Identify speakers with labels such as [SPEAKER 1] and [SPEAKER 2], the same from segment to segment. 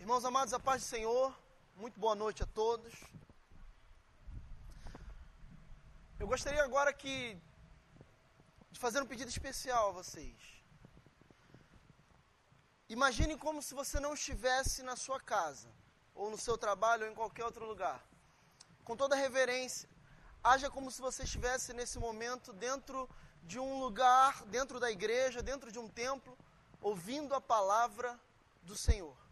[SPEAKER 1] Irmãos amados, a paz do Senhor, muito boa noite a todos. Eu gostaria agora que de fazer um pedido especial a vocês. Imagine como se você não estivesse na sua casa, ou no seu trabalho, ou em qualquer outro lugar. Com toda reverência, haja como se você estivesse nesse momento dentro de um lugar, dentro da igreja, dentro de um templo, ouvindo a palavra do Senhor.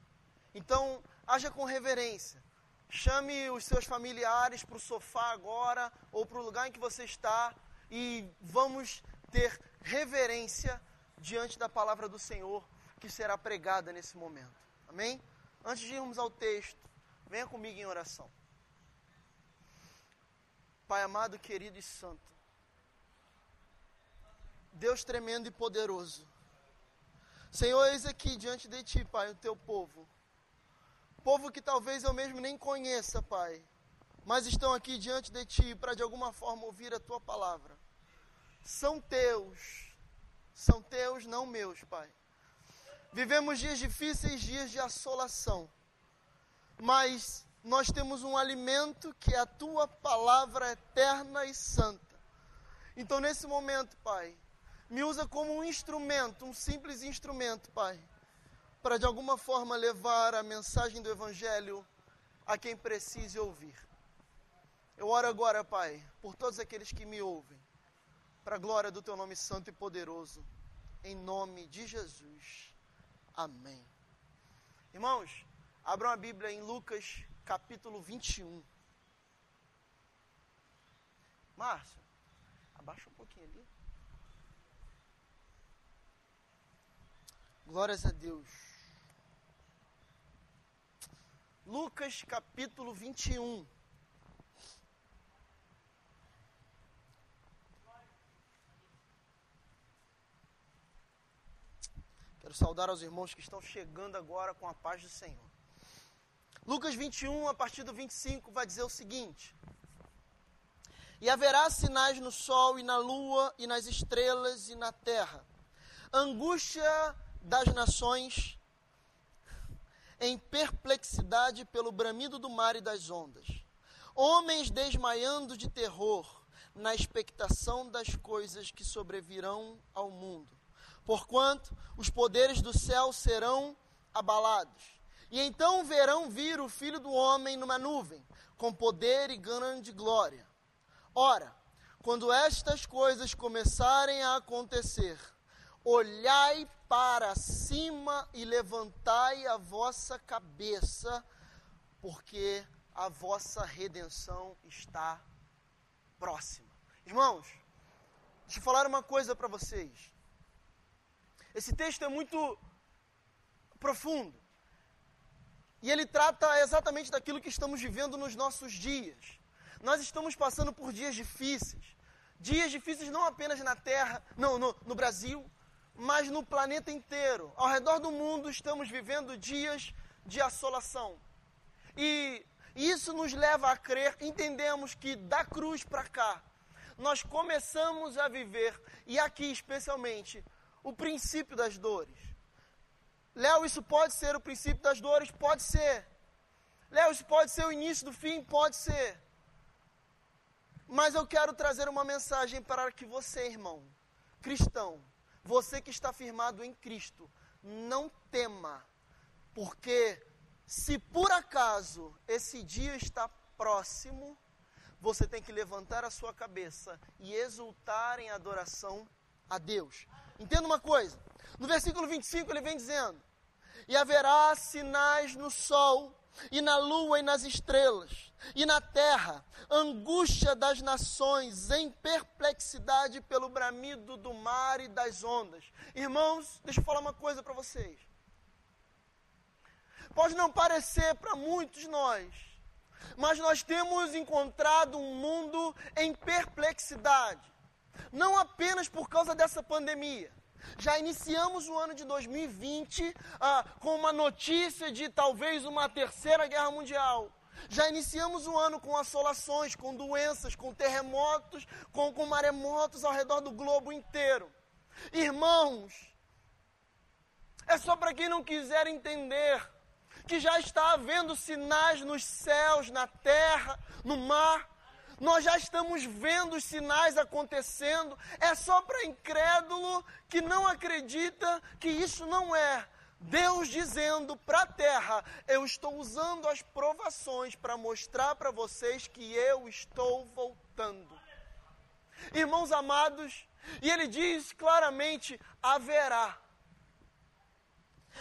[SPEAKER 1] Então, haja com reverência. Chame os seus familiares para o sofá agora ou para o lugar em que você está e vamos ter reverência diante da palavra do Senhor que será pregada nesse momento. Amém? Antes de irmos ao texto, venha comigo em oração. Pai amado, querido e santo, Deus tremendo e poderoso, Senhor, eis aqui diante de Ti, Pai, o Teu povo povo que talvez eu mesmo nem conheça, Pai, mas estão aqui diante de Ti para de alguma forma ouvir a Tua palavra. São Teus, são Teus, não meus, Pai. Vivemos dias difíceis, dias de assolação, mas nós temos um alimento que é a Tua palavra eterna e santa. Então, nesse momento, Pai, me usa como um instrumento, um simples instrumento, Pai para de alguma forma levar a mensagem do Evangelho a quem precise ouvir. Eu oro agora, Pai, por todos aqueles que me ouvem, para a glória do Teu nome santo e poderoso, em nome de Jesus. Amém. Irmãos, abram a Bíblia em Lucas capítulo 21. Márcio, abaixa um pouquinho ali. Glórias a Deus. Lucas capítulo 21. Quero saudar aos irmãos que estão chegando agora com a paz do Senhor. Lucas 21, a partir do 25, vai dizer o seguinte: E haverá sinais no sol e na lua e nas estrelas e na terra, angústia das nações em perplexidade pelo bramido do mar e das ondas. Homens desmaiando de terror na expectação das coisas que sobrevirão ao mundo. Porquanto os poderes do céu serão abalados. E então verão vir o filho do homem numa nuvem, com poder e grande glória. Ora, quando estas coisas começarem a acontecer, olhai para cima e levantai a vossa cabeça, porque a vossa redenção está próxima. Irmãos, deixa eu falar uma coisa para vocês. Esse texto é muito profundo. E ele trata exatamente daquilo que estamos vivendo nos nossos dias. Nós estamos passando por dias difíceis. Dias difíceis não apenas na terra, não, no, no Brasil, mas no planeta inteiro, ao redor do mundo, estamos vivendo dias de assolação. E isso nos leva a crer, entendemos que da cruz para cá, nós começamos a viver, e aqui especialmente, o princípio das dores. Léo, isso pode ser o princípio das dores? Pode ser. Léo, isso pode ser o início do fim? Pode ser. Mas eu quero trazer uma mensagem para que você, irmão, cristão, você que está firmado em Cristo, não tema, porque se por acaso esse dia está próximo, você tem que levantar a sua cabeça e exultar em adoração a Deus. Entenda uma coisa: no versículo 25 ele vem dizendo: E haverá sinais no sol e na lua e nas estrelas, e na terra, angústia das nações, em perplexidade pelo bramido do mar e das ondas. Irmãos, deixa eu falar uma coisa para vocês. Pode não parecer para muitos nós, mas nós temos encontrado um mundo em perplexidade, não apenas por causa dessa pandemia já iniciamos o ano de 2020 ah, com uma notícia de talvez uma terceira guerra mundial. Já iniciamos o ano com assolações, com doenças, com terremotos, com, com maremotos ao redor do globo inteiro. Irmãos, é só para quem não quiser entender que já está havendo sinais nos céus, na terra, no mar. Nós já estamos vendo os sinais acontecendo. É só para incrédulo que não acredita que isso não é. Deus dizendo para a terra: Eu estou usando as provações para mostrar para vocês que eu estou voltando. Irmãos amados, e ele diz claramente: haverá.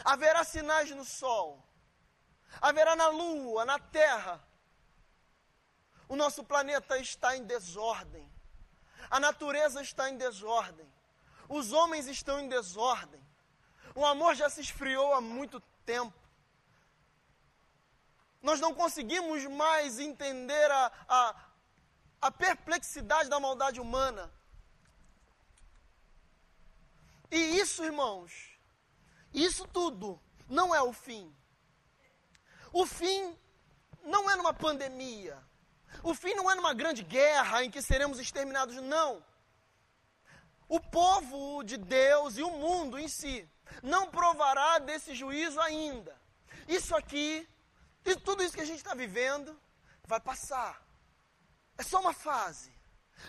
[SPEAKER 1] Haverá sinais no sol, haverá na lua, na terra. O nosso planeta está em desordem, a natureza está em desordem, os homens estão em desordem, o amor já se esfriou há muito tempo. Nós não conseguimos mais entender a, a, a perplexidade da maldade humana. E isso, irmãos, isso tudo não é o fim. O fim não é numa pandemia. O fim não é numa grande guerra em que seremos exterminados, não. O povo de Deus e o mundo em si não provará desse juízo ainda. Isso aqui, e tudo isso que a gente está vivendo, vai passar. É só uma fase.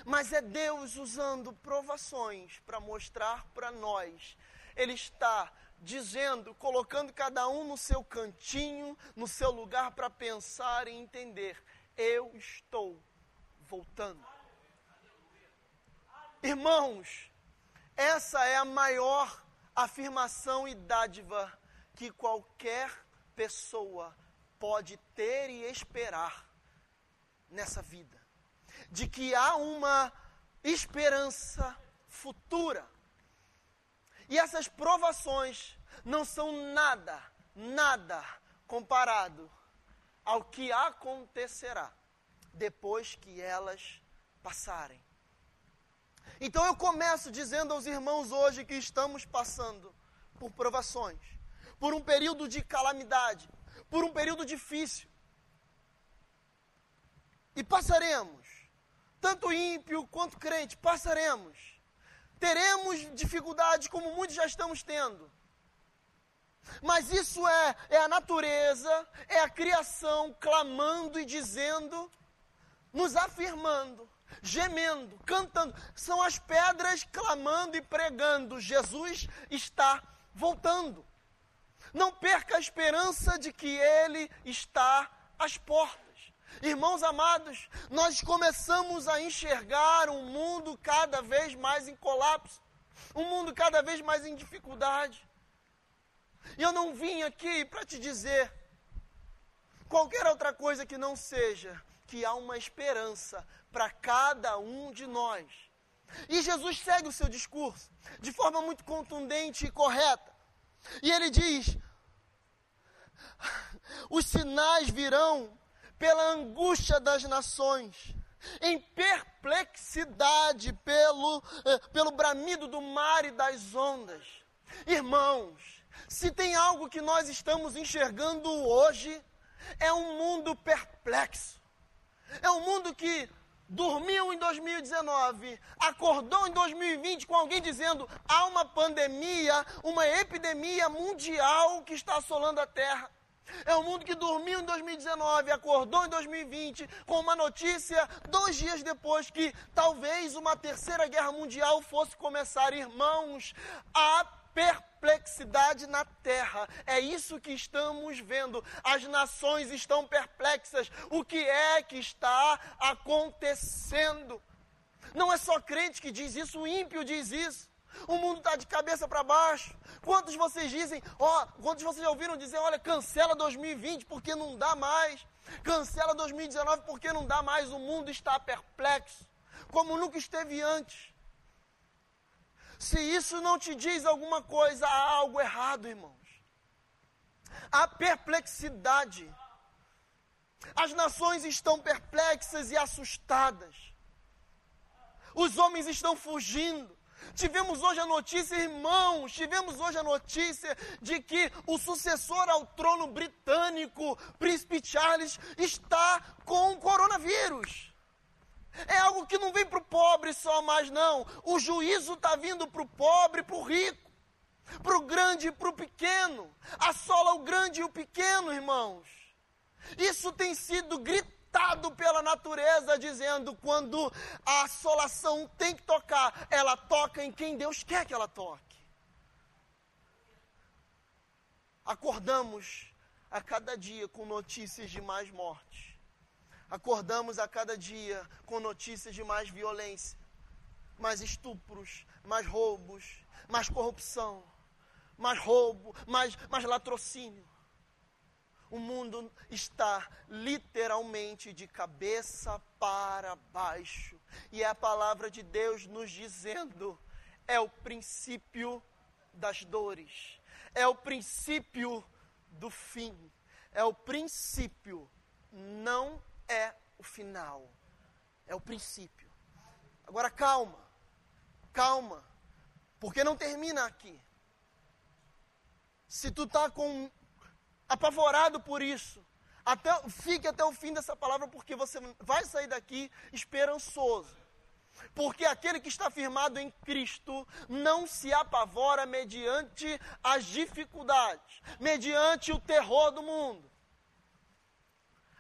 [SPEAKER 1] Mas é Deus usando provações para mostrar para nós. Ele está dizendo, colocando cada um no seu cantinho, no seu lugar para pensar e entender: eu estou voltando. Irmãos, essa é a maior afirmação e dádiva que qualquer pessoa pode ter e esperar nessa vida de que há uma esperança futura. E essas provações não são nada, nada comparado ao que acontecerá depois que elas passarem. Então eu começo dizendo aos irmãos hoje que estamos passando por provações, por um período de calamidade, por um período difícil. E passaremos tanto ímpio quanto crente, passaremos. Teremos dificuldades como muitos já estamos tendo. Mas isso é, é a natureza, é a criação clamando e dizendo, nos afirmando, gemendo, cantando. São as pedras clamando e pregando: Jesus está voltando. Não perca a esperança de que Ele está às portas. Irmãos amados, nós começamos a enxergar um mundo cada vez mais em colapso, um mundo cada vez mais em dificuldade. E eu não vim aqui para te dizer qualquer outra coisa que não seja que há uma esperança para cada um de nós. E Jesus segue o seu discurso de forma muito contundente e correta. E ele diz: os sinais virão pela angústia das nações, em perplexidade pelo, eh, pelo bramido do mar e das ondas. Irmãos, se tem algo que nós estamos enxergando hoje, é um mundo perplexo. É um mundo que dormiu em 2019, acordou em 2020 com alguém dizendo há uma pandemia, uma epidemia mundial que está assolando a terra. É um mundo que dormiu em 2019, acordou em 2020 com uma notícia dois dias depois que talvez uma terceira guerra mundial fosse começar. Irmãos, a perplexidade na terra. É isso que estamos vendo. As nações estão perplexas. O que é que está acontecendo? Não é só crente que diz isso, o ímpio diz isso. O mundo está de cabeça para baixo. Quantos vocês dizem, ó, quantos vocês já ouviram dizer, olha, cancela 2020 porque não dá mais. Cancela 2019 porque não dá mais. O mundo está perplexo, como nunca esteve antes. Se isso não te diz alguma coisa, há algo errado, irmãos. Há perplexidade. As nações estão perplexas e assustadas. Os homens estão fugindo. Tivemos hoje a notícia, irmãos, tivemos hoje a notícia de que o sucessor ao trono britânico, Príncipe Charles, está com coronavírus. É algo que não vem para o pobre só mais, não. O juízo está vindo para o pobre e para o rico. para o grande e para o pequeno, assola o grande e o pequeno, irmãos. Isso tem sido gritado pela natureza, dizendo: quando a assolação tem que tocar, ela toca em quem Deus quer que ela toque. Acordamos a cada dia com notícias de mais mortes. Acordamos a cada dia com notícias de mais violência, mais estupros, mais roubos, mais corrupção, mais roubo, mais, mais latrocínio. O mundo está literalmente de cabeça para baixo. E é a palavra de Deus nos dizendo: é o princípio das dores, é o princípio do fim, é o princípio, não é o final, é o princípio. Agora calma, calma, porque não termina aqui. Se tu está com apavorado por isso, até, fique até o fim dessa palavra, porque você vai sair daqui esperançoso. Porque aquele que está firmado em Cristo não se apavora mediante as dificuldades, mediante o terror do mundo.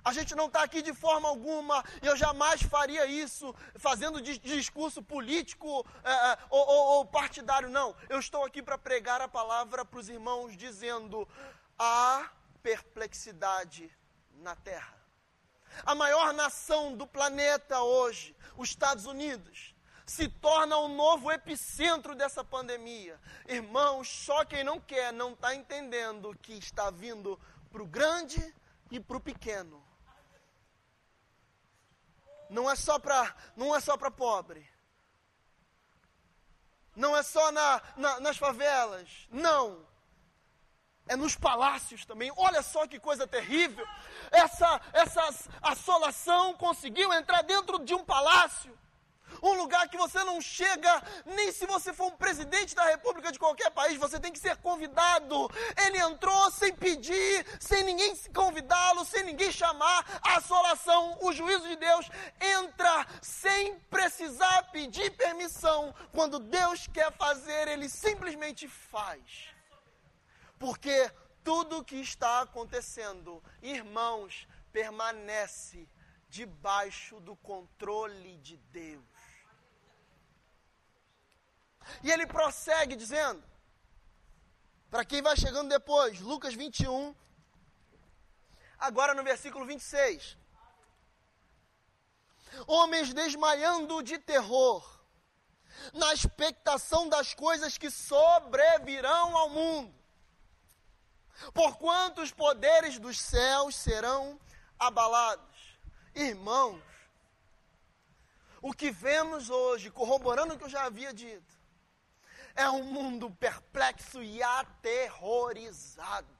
[SPEAKER 1] A gente não está aqui de forma alguma, eu jamais faria isso fazendo discurso político é, é, ou, ou, ou partidário, não. Eu estou aqui para pregar a palavra para os irmãos, dizendo: há perplexidade na terra. A maior nação do planeta hoje, os Estados Unidos, se torna o novo epicentro dessa pandemia. Irmãos, só quem não quer não está entendendo que está vindo para o grande e para o pequeno. Não é só para não é só para pobre. Não é só na, na, nas favelas. Não. É nos palácios também. Olha só que coisa terrível. Essa, essa assolação conseguiu entrar dentro de um palácio um lugar que você não chega, nem se você for um presidente da república de qualquer país, você tem que ser convidado. Ele entrou sem pedir, sem ninguém convidá-lo, sem ninguém chamar. A assolação, o juízo de Deus entra sem precisar pedir permissão. Quando Deus quer fazer, ele simplesmente faz. Porque tudo o que está acontecendo, irmãos, permanece debaixo do controle de Deus. E ele prossegue dizendo, para quem vai chegando depois, Lucas 21, agora no versículo 26. Homens desmaiando de terror, na expectação das coisas que sobrevirão ao mundo. Porquanto os poderes dos céus serão abalados. Irmãos, o que vemos hoje, corroborando o que eu já havia dito, é um mundo perplexo e aterrorizado.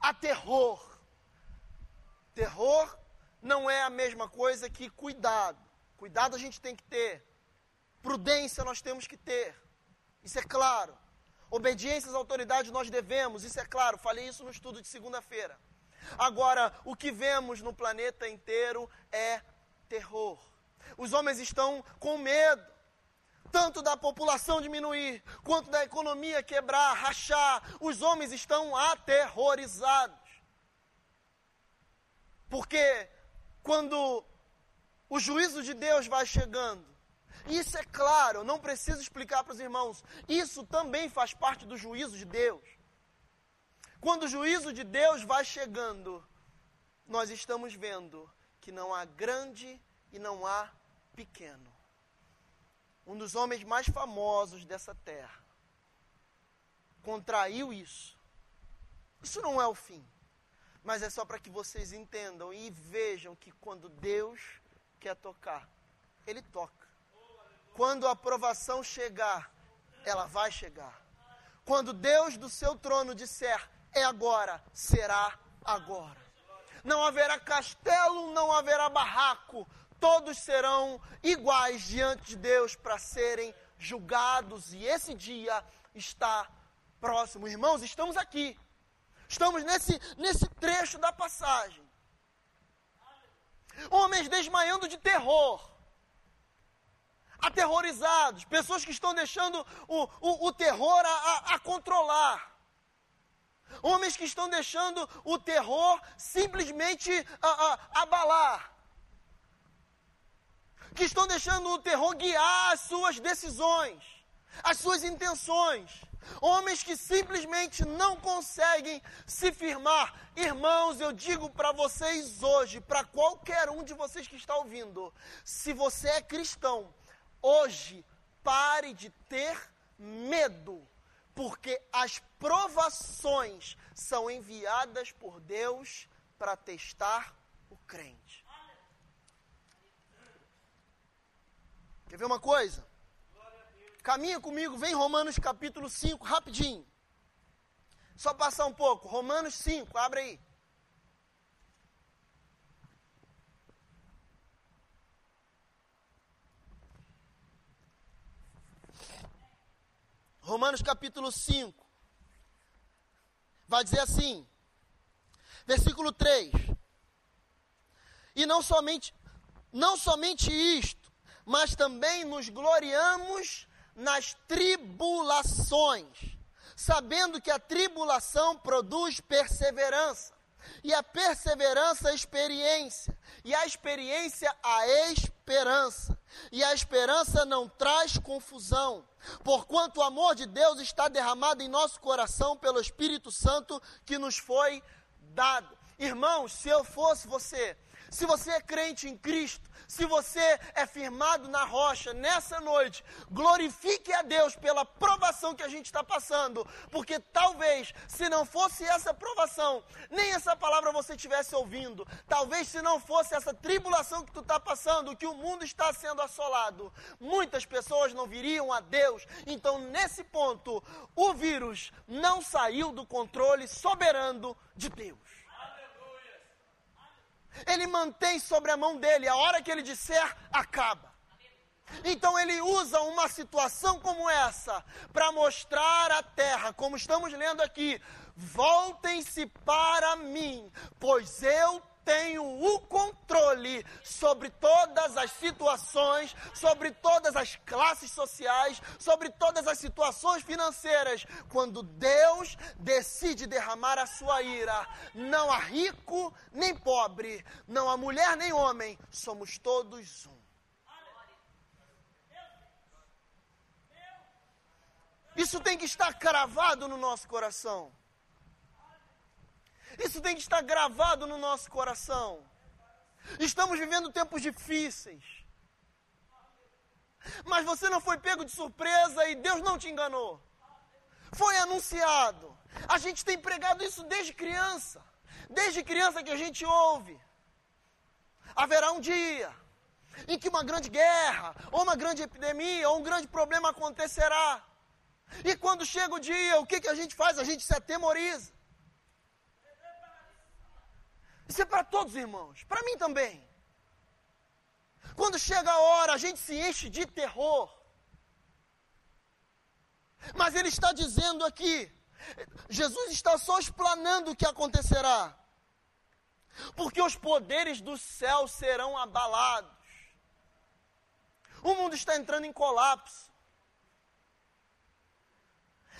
[SPEAKER 1] A terror. Terror não é a mesma coisa que cuidado. Cuidado a gente tem que ter. Prudência nós temos que ter. Isso é claro. Obediência às autoridades nós devemos, isso é claro. Falei isso no estudo de segunda-feira. Agora, o que vemos no planeta inteiro é terror. Os homens estão com medo tanto da população diminuir, quanto da economia quebrar, rachar. Os homens estão aterrorizados. Porque quando o juízo de Deus vai chegando, isso é claro, não preciso explicar para os irmãos, isso também faz parte do juízo de Deus. Quando o juízo de Deus vai chegando, nós estamos vendo que não há grande e não há pequeno um dos homens mais famosos dessa terra, contraiu isso. Isso não é o fim, mas é só para que vocês entendam e vejam que quando Deus quer tocar, Ele toca. Quando a aprovação chegar, ela vai chegar. Quando Deus do seu trono disser, é agora, será agora. Não haverá castelo, não haverá barraco, todos serão iguais diante de Deus para serem julgados, e esse dia está próximo. Irmãos, estamos aqui, estamos nesse, nesse trecho da passagem. Homens desmaiando de terror, aterrorizados, pessoas que estão deixando o, o, o terror a, a, controlar. Homens que estão deixando o terror simplesmente a, a, abalar. Que estão deixando o terror guiar as suas decisões, as suas intenções. Homens que simplesmente não conseguem se firmar. Irmãos, eu digo para vocês hoje, para qualquer um de vocês que está ouvindo, se você é cristão, hoje pare de ter medo porque as provações são enviadas por Deus para testar o crente. Quer ver uma coisa? Caminha comigo, vem Romanos capítulo 5, rapidinho. Só passar um pouco. Romanos 5, abre aí. Romanos capítulo 5. Vai dizer assim, versículo 3. E não somente não somente isto, mas também nos gloriamos nas tribulações, sabendo que a tribulação produz perseverança, e a perseverança a experiência, e a experiência a esperança, e a esperança não traz confusão, porquanto o amor de Deus está derramado em nosso coração pelo Espírito Santo que nos foi dado. Irmãos, se eu fosse você, se você é crente em Cristo, se você é firmado na rocha nessa noite, glorifique a Deus pela provação que a gente está passando, porque talvez se não fosse essa provação, nem essa palavra você estivesse ouvindo, talvez se não fosse essa tribulação que tu está passando, que o mundo está sendo assolado, muitas pessoas não viriam a Deus. Então, nesse ponto, o vírus não saiu do controle soberano de Deus. Ele mantém sobre a mão dele, a hora que ele disser, acaba. Então ele usa uma situação como essa para mostrar à terra, como estamos lendo aqui: voltem-se para mim, pois eu tenho o controle sobre todas as situações, sobre todas as classes sociais, sobre todas as situações financeiras. Quando Deus decide derramar a sua ira, não há rico nem pobre, não há mulher nem homem, somos todos um. Isso tem que estar cravado no nosso coração. Isso tem que estar gravado no nosso coração. Estamos vivendo tempos difíceis. Mas você não foi pego de surpresa e Deus não te enganou. Foi anunciado. A gente tem pregado isso desde criança. Desde criança que a gente ouve. Haverá um dia em que uma grande guerra, ou uma grande epidemia, ou um grande problema acontecerá. E quando chega o dia, o que, que a gente faz? A gente se atemoriza. Isso é para todos, irmãos. Para mim também. Quando chega a hora, a gente se enche de terror. Mas ele está dizendo aqui, Jesus está só explanando o que acontecerá. Porque os poderes do céu serão abalados. O mundo está entrando em colapso.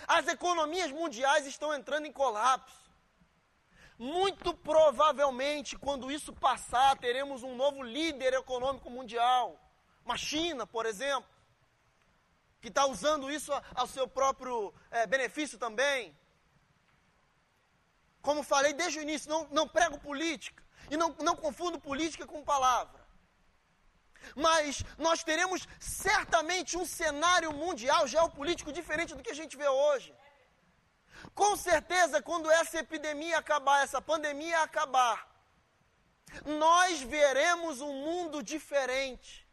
[SPEAKER 1] As economias mundiais estão entrando em colapso. Muito provavelmente, quando isso passar, teremos um novo líder econômico mundial. Uma China, por exemplo, que está usando isso ao seu próprio é, benefício também. Como falei desde o início, não, não prego política. E não, não confundo política com palavra. Mas nós teremos certamente um cenário mundial geopolítico diferente do que a gente vê hoje. Com certeza, quando essa epidemia acabar, essa pandemia acabar, nós veremos um mundo diferente.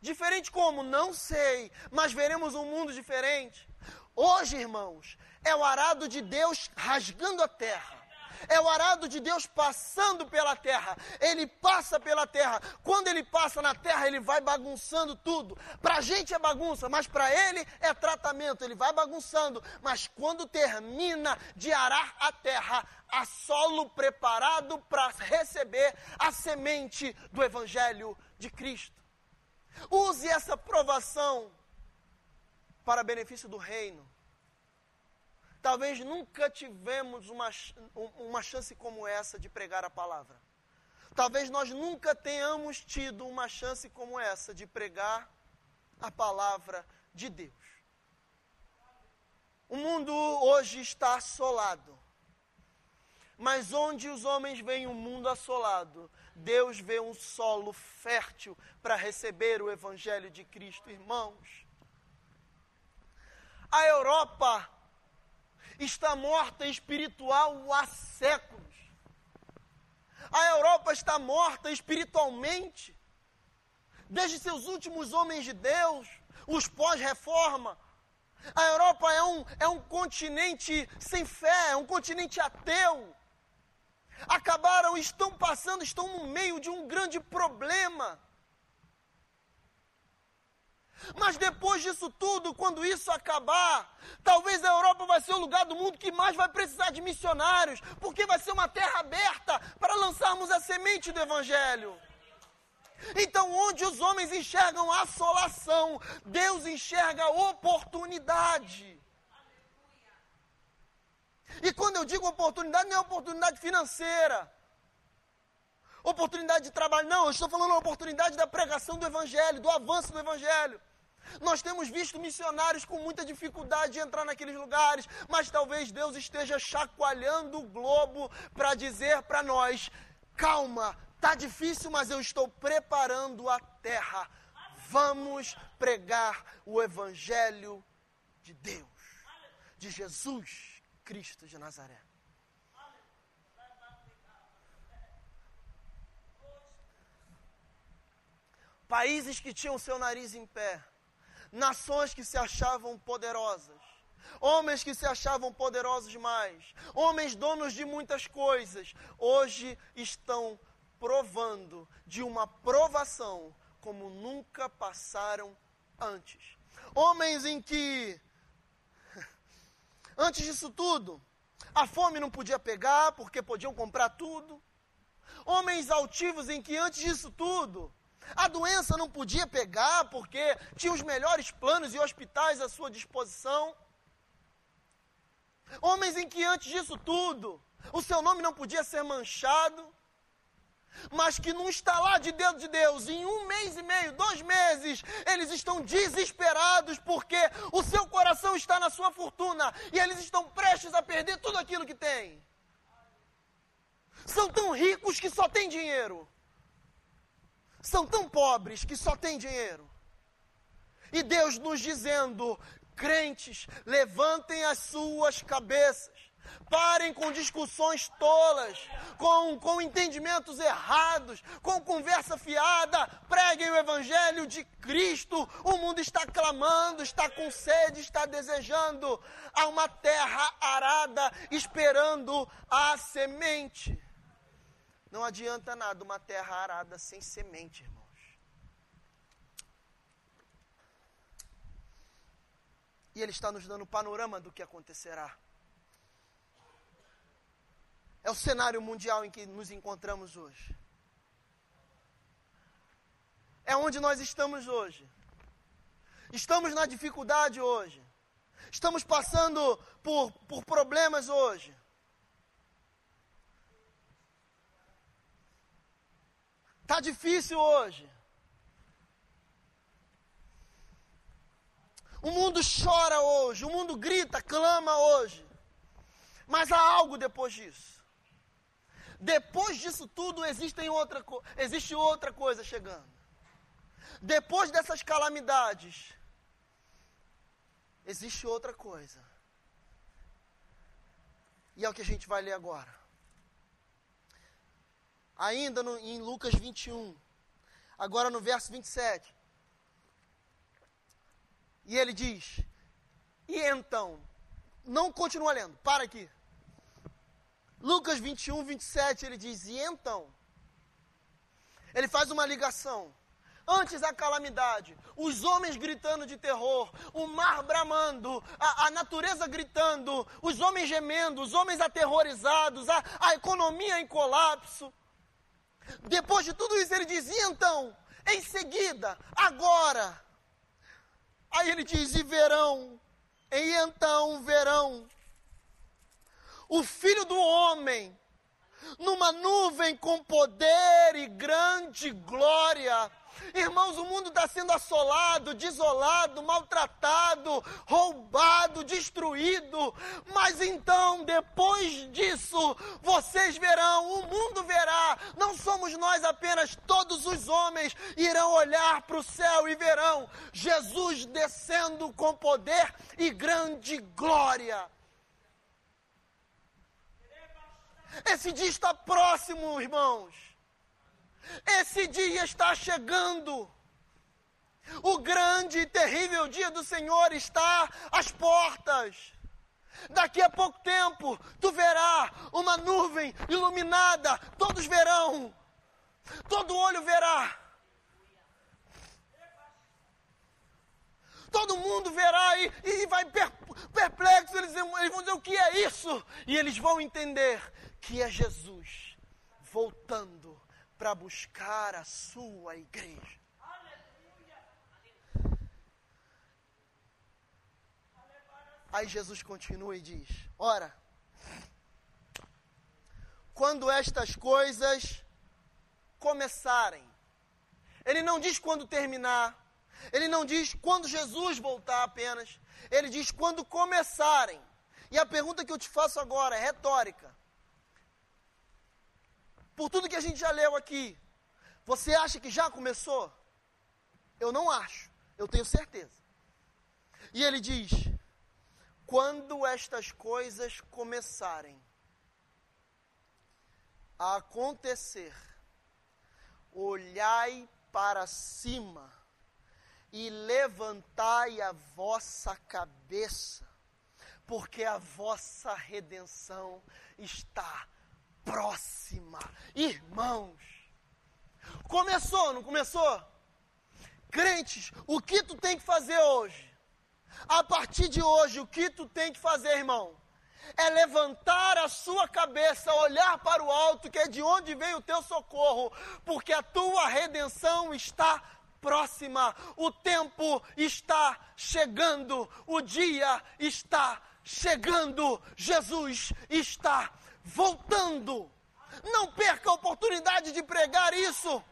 [SPEAKER 1] Diferente como? Não sei, mas veremos um mundo diferente. Hoje, irmãos, é o arado de Deus rasgando a terra é o arado de Deus passando pela terra. Ele passa pela terra. Quando ele passa na terra, ele vai bagunçando tudo. Para a gente é bagunça, mas para ele é tratamento. Ele vai bagunçando. Mas quando termina de arar a terra, há solo preparado para receber a semente do Evangelho de Cristo. Use essa provação para benefício do reino. Talvez nunca tivemos uma, uma chance como essa de pregar a palavra. Talvez nós nunca tenhamos tido uma chance como essa de pregar a palavra de Deus. O mundo hoje está assolado. Mas onde os homens veem um mundo assolado, Deus vê um solo fértil para receber o Evangelho de Cristo, irmãos. A Europa está morta espiritual há séculos. A Europa está morta espiritualmente. Desde seus últimos homens de Deus, os pós-reforma. A Europa é um, é um continente sem fé, é um continente ateu. Acabaram, estão passando, estão no meio de um grande problema. Mas depois disso tudo, quando isso acabar, talvez a Europa vai ser o lugar do mundo que mais vai precisar de missionários, porque vai ser uma terra aberta para lançarmos a semente do Evangelho. Então, onde os homens enxergam assolação, Deus enxerga oportunidade. E quando eu digo oportunidade, não é oportunidade financeira, oportunidade de trabalho, não, eu estou falando oportunidade da pregação do Evangelho, do avanço do Evangelho. Nós temos visto missionários com muita dificuldade de entrar naqueles lugares, mas talvez Deus esteja chacoalhando o globo para dizer para nós: calma, tá difícil, mas eu estou preparando a terra. Vamos pregar o evangelho de Deus, de Jesus Cristo de Nazaré. Países que tinham seu nariz em pé, nações que se achavam poderosas, homens que se achavam poderosos demais, homens donos de muitas coisas, hoje estão provando de uma provação como nunca passaram antes. Homens em que, antes disso tudo, a fome não podia pegar porque podiam comprar tudo. Homens altivos em que, antes disso tudo, a doença não podia pegar porque tinha os melhores planos e hospitais à sua disposição. Homens em que antes disso tudo, o seu nome não podia ser manchado, mas que num estalar de dedo de Deus, em um mês e meio, dois meses, eles estão desesperados porque o seu coração está na sua fortuna e eles estão prestes a perder tudo aquilo que têm. São tão ricos que só têm dinheiro são tão pobres que só têm dinheiro. E Deus nos dizendo: crentes, levantem as suas cabeças, parem com discussões tolas, com, com entendimentos errados, com conversa fiada, preguem o Evangelho de Cristo. O mundo está clamando, está com sede, está desejando a uma terra arada, esperando a semente. Não adianta nada uma terra arada sem semente, irmãos. E ele está nos dando o panorama do que acontecerá. É o cenário mundial em que nos encontramos hoje. É onde nós estamos hoje. Estamos na dificuldade hoje. Estamos passando por, por problemas hoje. Está difícil hoje. O mundo chora hoje, o mundo grita, clama hoje. Mas há algo depois disso. Depois disso tudo existe outra, existe outra coisa chegando. Depois dessas calamidades, existe outra coisa. E é o que a gente vai ler agora ainda no, em Lucas 21, agora no verso 27. E ele diz: E então? Não continua lendo, para aqui. Lucas 21, 27, ele diz: E então? Ele faz uma ligação. Antes da calamidade, os homens gritando de terror, o mar bramando, a, a natureza gritando, os homens gemendo, os homens aterrorizados, a, a economia em colapso. Depois de tudo isso, ele dizia então: em seguida, agora. Aí ele diz: e verão, e então verão o filho do homem numa nuvem com poder e grande glória. Irmãos, o mundo está sendo assolado, desolado, maltratado, roubado, destruído. Mas então, depois disso, vocês verão, o mundo verá. Não somos nós apenas, todos os homens irão olhar para o céu e verão Jesus descendo com poder e grande glória. Esse dia está próximo, irmãos. Esse dia está chegando. O grande e terrível dia do Senhor está às portas. Daqui a pouco tempo, tu verás uma nuvem iluminada, todos verão, todo olho verá. Todo mundo verá e, e vai perplexo, eles, eles vão dizer o que é isso? E eles vão entender que é Jesus voltando para buscar a sua igreja. Aí Jesus continua e diz: Ora, quando estas coisas começarem, ele não diz quando terminar, ele não diz quando Jesus voltar apenas, ele diz quando começarem. E a pergunta que eu te faço agora é retórica por tudo que a gente já leu aqui, você acha que já começou? Eu não acho, eu tenho certeza. E ele diz: quando estas coisas começarem a acontecer, olhai para cima e levantai a vossa cabeça, porque a vossa redenção está próxima. Irmãos, começou, não começou? Crentes, o que tu tem que fazer hoje? A partir de hoje, o que tu tem que fazer, irmão? É levantar a sua cabeça, olhar para o alto, que é de onde vem o teu socorro, porque a tua redenção está próxima, o tempo está chegando, o dia está chegando, Jesus está voltando. Não perca a oportunidade de pregar isso.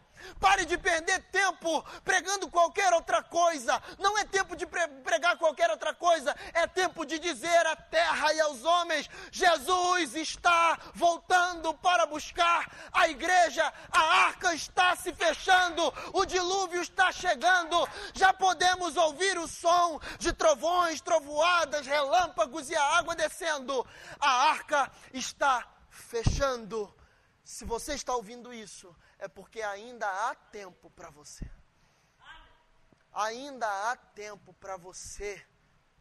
[SPEAKER 1] Pare de perder tempo pregando qualquer outra coisa. Não é tempo de pregar qualquer outra coisa. É tempo de dizer à terra e aos homens: Jesus está voltando para buscar a igreja. A arca está se fechando. O dilúvio está chegando. Já podemos ouvir o som de trovões, trovoadas, relâmpagos e a água descendo. A arca está fechando. Se você está ouvindo isso, é porque ainda há tempo para você. Ainda há tempo para você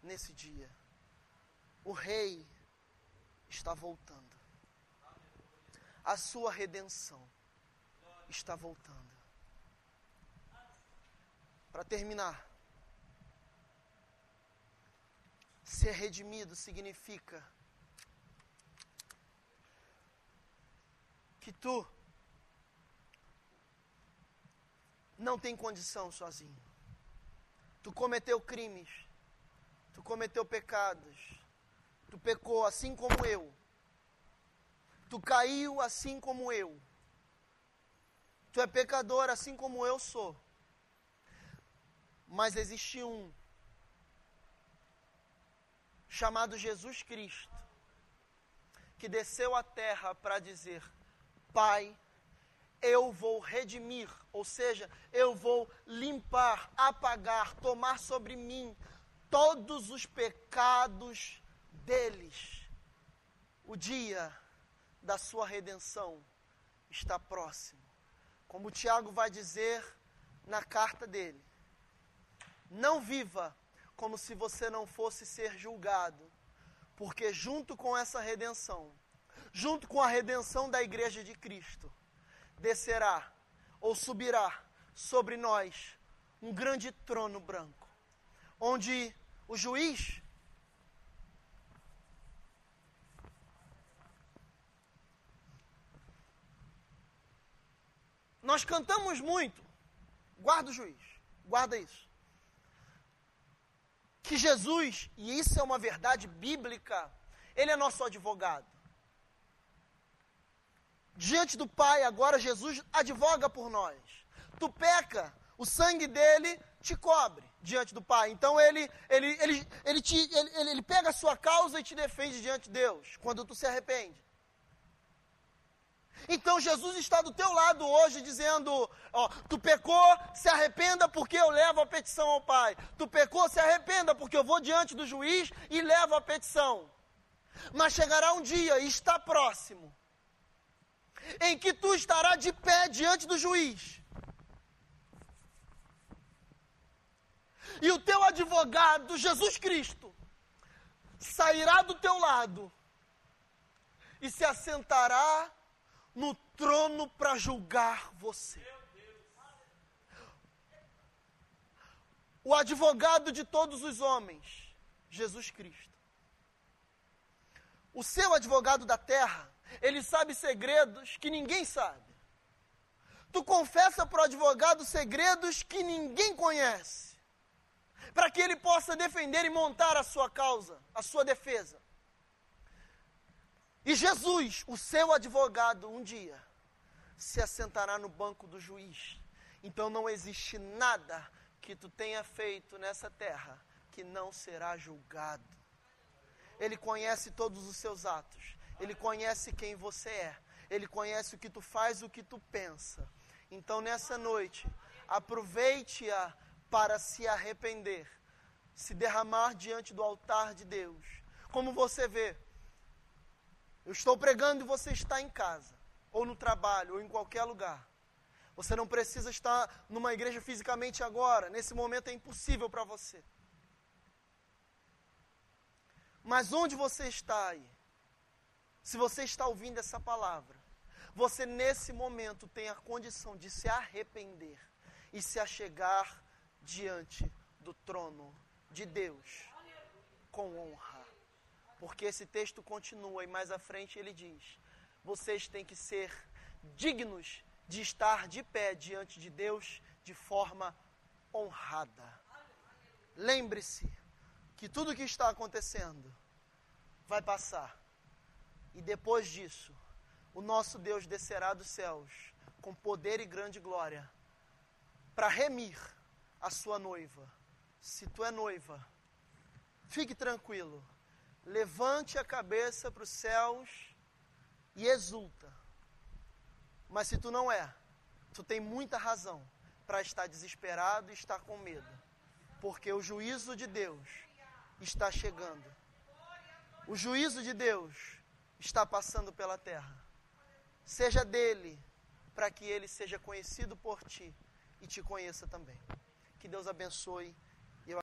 [SPEAKER 1] nesse dia. O Rei está voltando. A sua redenção está voltando. Para terminar, ser redimido significa que tu não tem condição sozinho. Tu cometeu crimes, tu cometeu pecados, tu pecou assim como eu, tu caiu assim como eu, tu é pecador assim como eu sou. Mas existe um chamado Jesus Cristo que desceu à terra para dizer: Pai, eu vou redimir, ou seja, eu vou limpar, apagar, tomar sobre mim todos os pecados deles. O dia da sua redenção está próximo. Como Tiago vai dizer na carta dele: Não viva como se você não fosse ser julgado, porque junto com essa redenção, junto com a redenção da igreja de Cristo, descerá ou subirá sobre nós um grande trono branco, onde o juiz Nós cantamos muito Guarda o juiz. Guarda isso. Que Jesus, e isso é uma verdade bíblica, ele é nosso advogado. Diante do Pai, agora Jesus advoga por nós. Tu peca, o sangue dele te cobre diante do Pai. Então ele, ele, ele, ele, te, ele, ele pega a sua causa e te defende diante de Deus, quando tu se arrepende. Então Jesus está do teu lado hoje dizendo: ó, tu pecou, se arrependa porque eu levo a petição ao Pai. Tu pecou, se arrependa porque eu vou diante do juiz e levo a petição. Mas chegará um dia, e está próximo, em que tu estará de pé diante do juiz. E o teu advogado, Jesus Cristo, sairá do teu lado e se assentará no trono para julgar você. O advogado de todos os homens, Jesus Cristo. O seu advogado da terra, ele sabe segredos que ninguém sabe. Tu confessa para o advogado segredos que ninguém conhece, para que ele possa defender e montar a sua causa, a sua defesa. E Jesus, o seu advogado, um dia se assentará no banco do juiz. Então não existe nada que tu tenha feito nessa terra que não será julgado. Ele conhece todos os seus atos. Ele conhece quem você é. Ele conhece o que tu faz, o que tu pensa. Então nessa noite, aproveite-a para se arrepender, se derramar diante do altar de Deus. Como você vê, eu estou pregando e você está em casa, ou no trabalho, ou em qualquer lugar. Você não precisa estar numa igreja fisicamente agora, nesse momento é impossível para você. Mas onde você está aí? Se você está ouvindo essa palavra, você nesse momento tem a condição de se arrepender e se achegar diante do trono de Deus com honra. Porque esse texto continua e mais à frente ele diz: vocês têm que ser dignos de estar de pé diante de Deus de forma honrada. Lembre-se que tudo que está acontecendo vai passar. E depois disso, o nosso Deus descerá dos céus com poder e grande glória para remir a sua noiva. Se tu é noiva, fique tranquilo levante a cabeça para os céus e exulta. Mas se tu não é, tu tem muita razão para estar desesperado e estar com medo, porque o juízo de Deus está chegando. O juízo de Deus está passando pela terra. Seja dele, para que ele seja conhecido por ti e te conheça também. Que Deus abençoe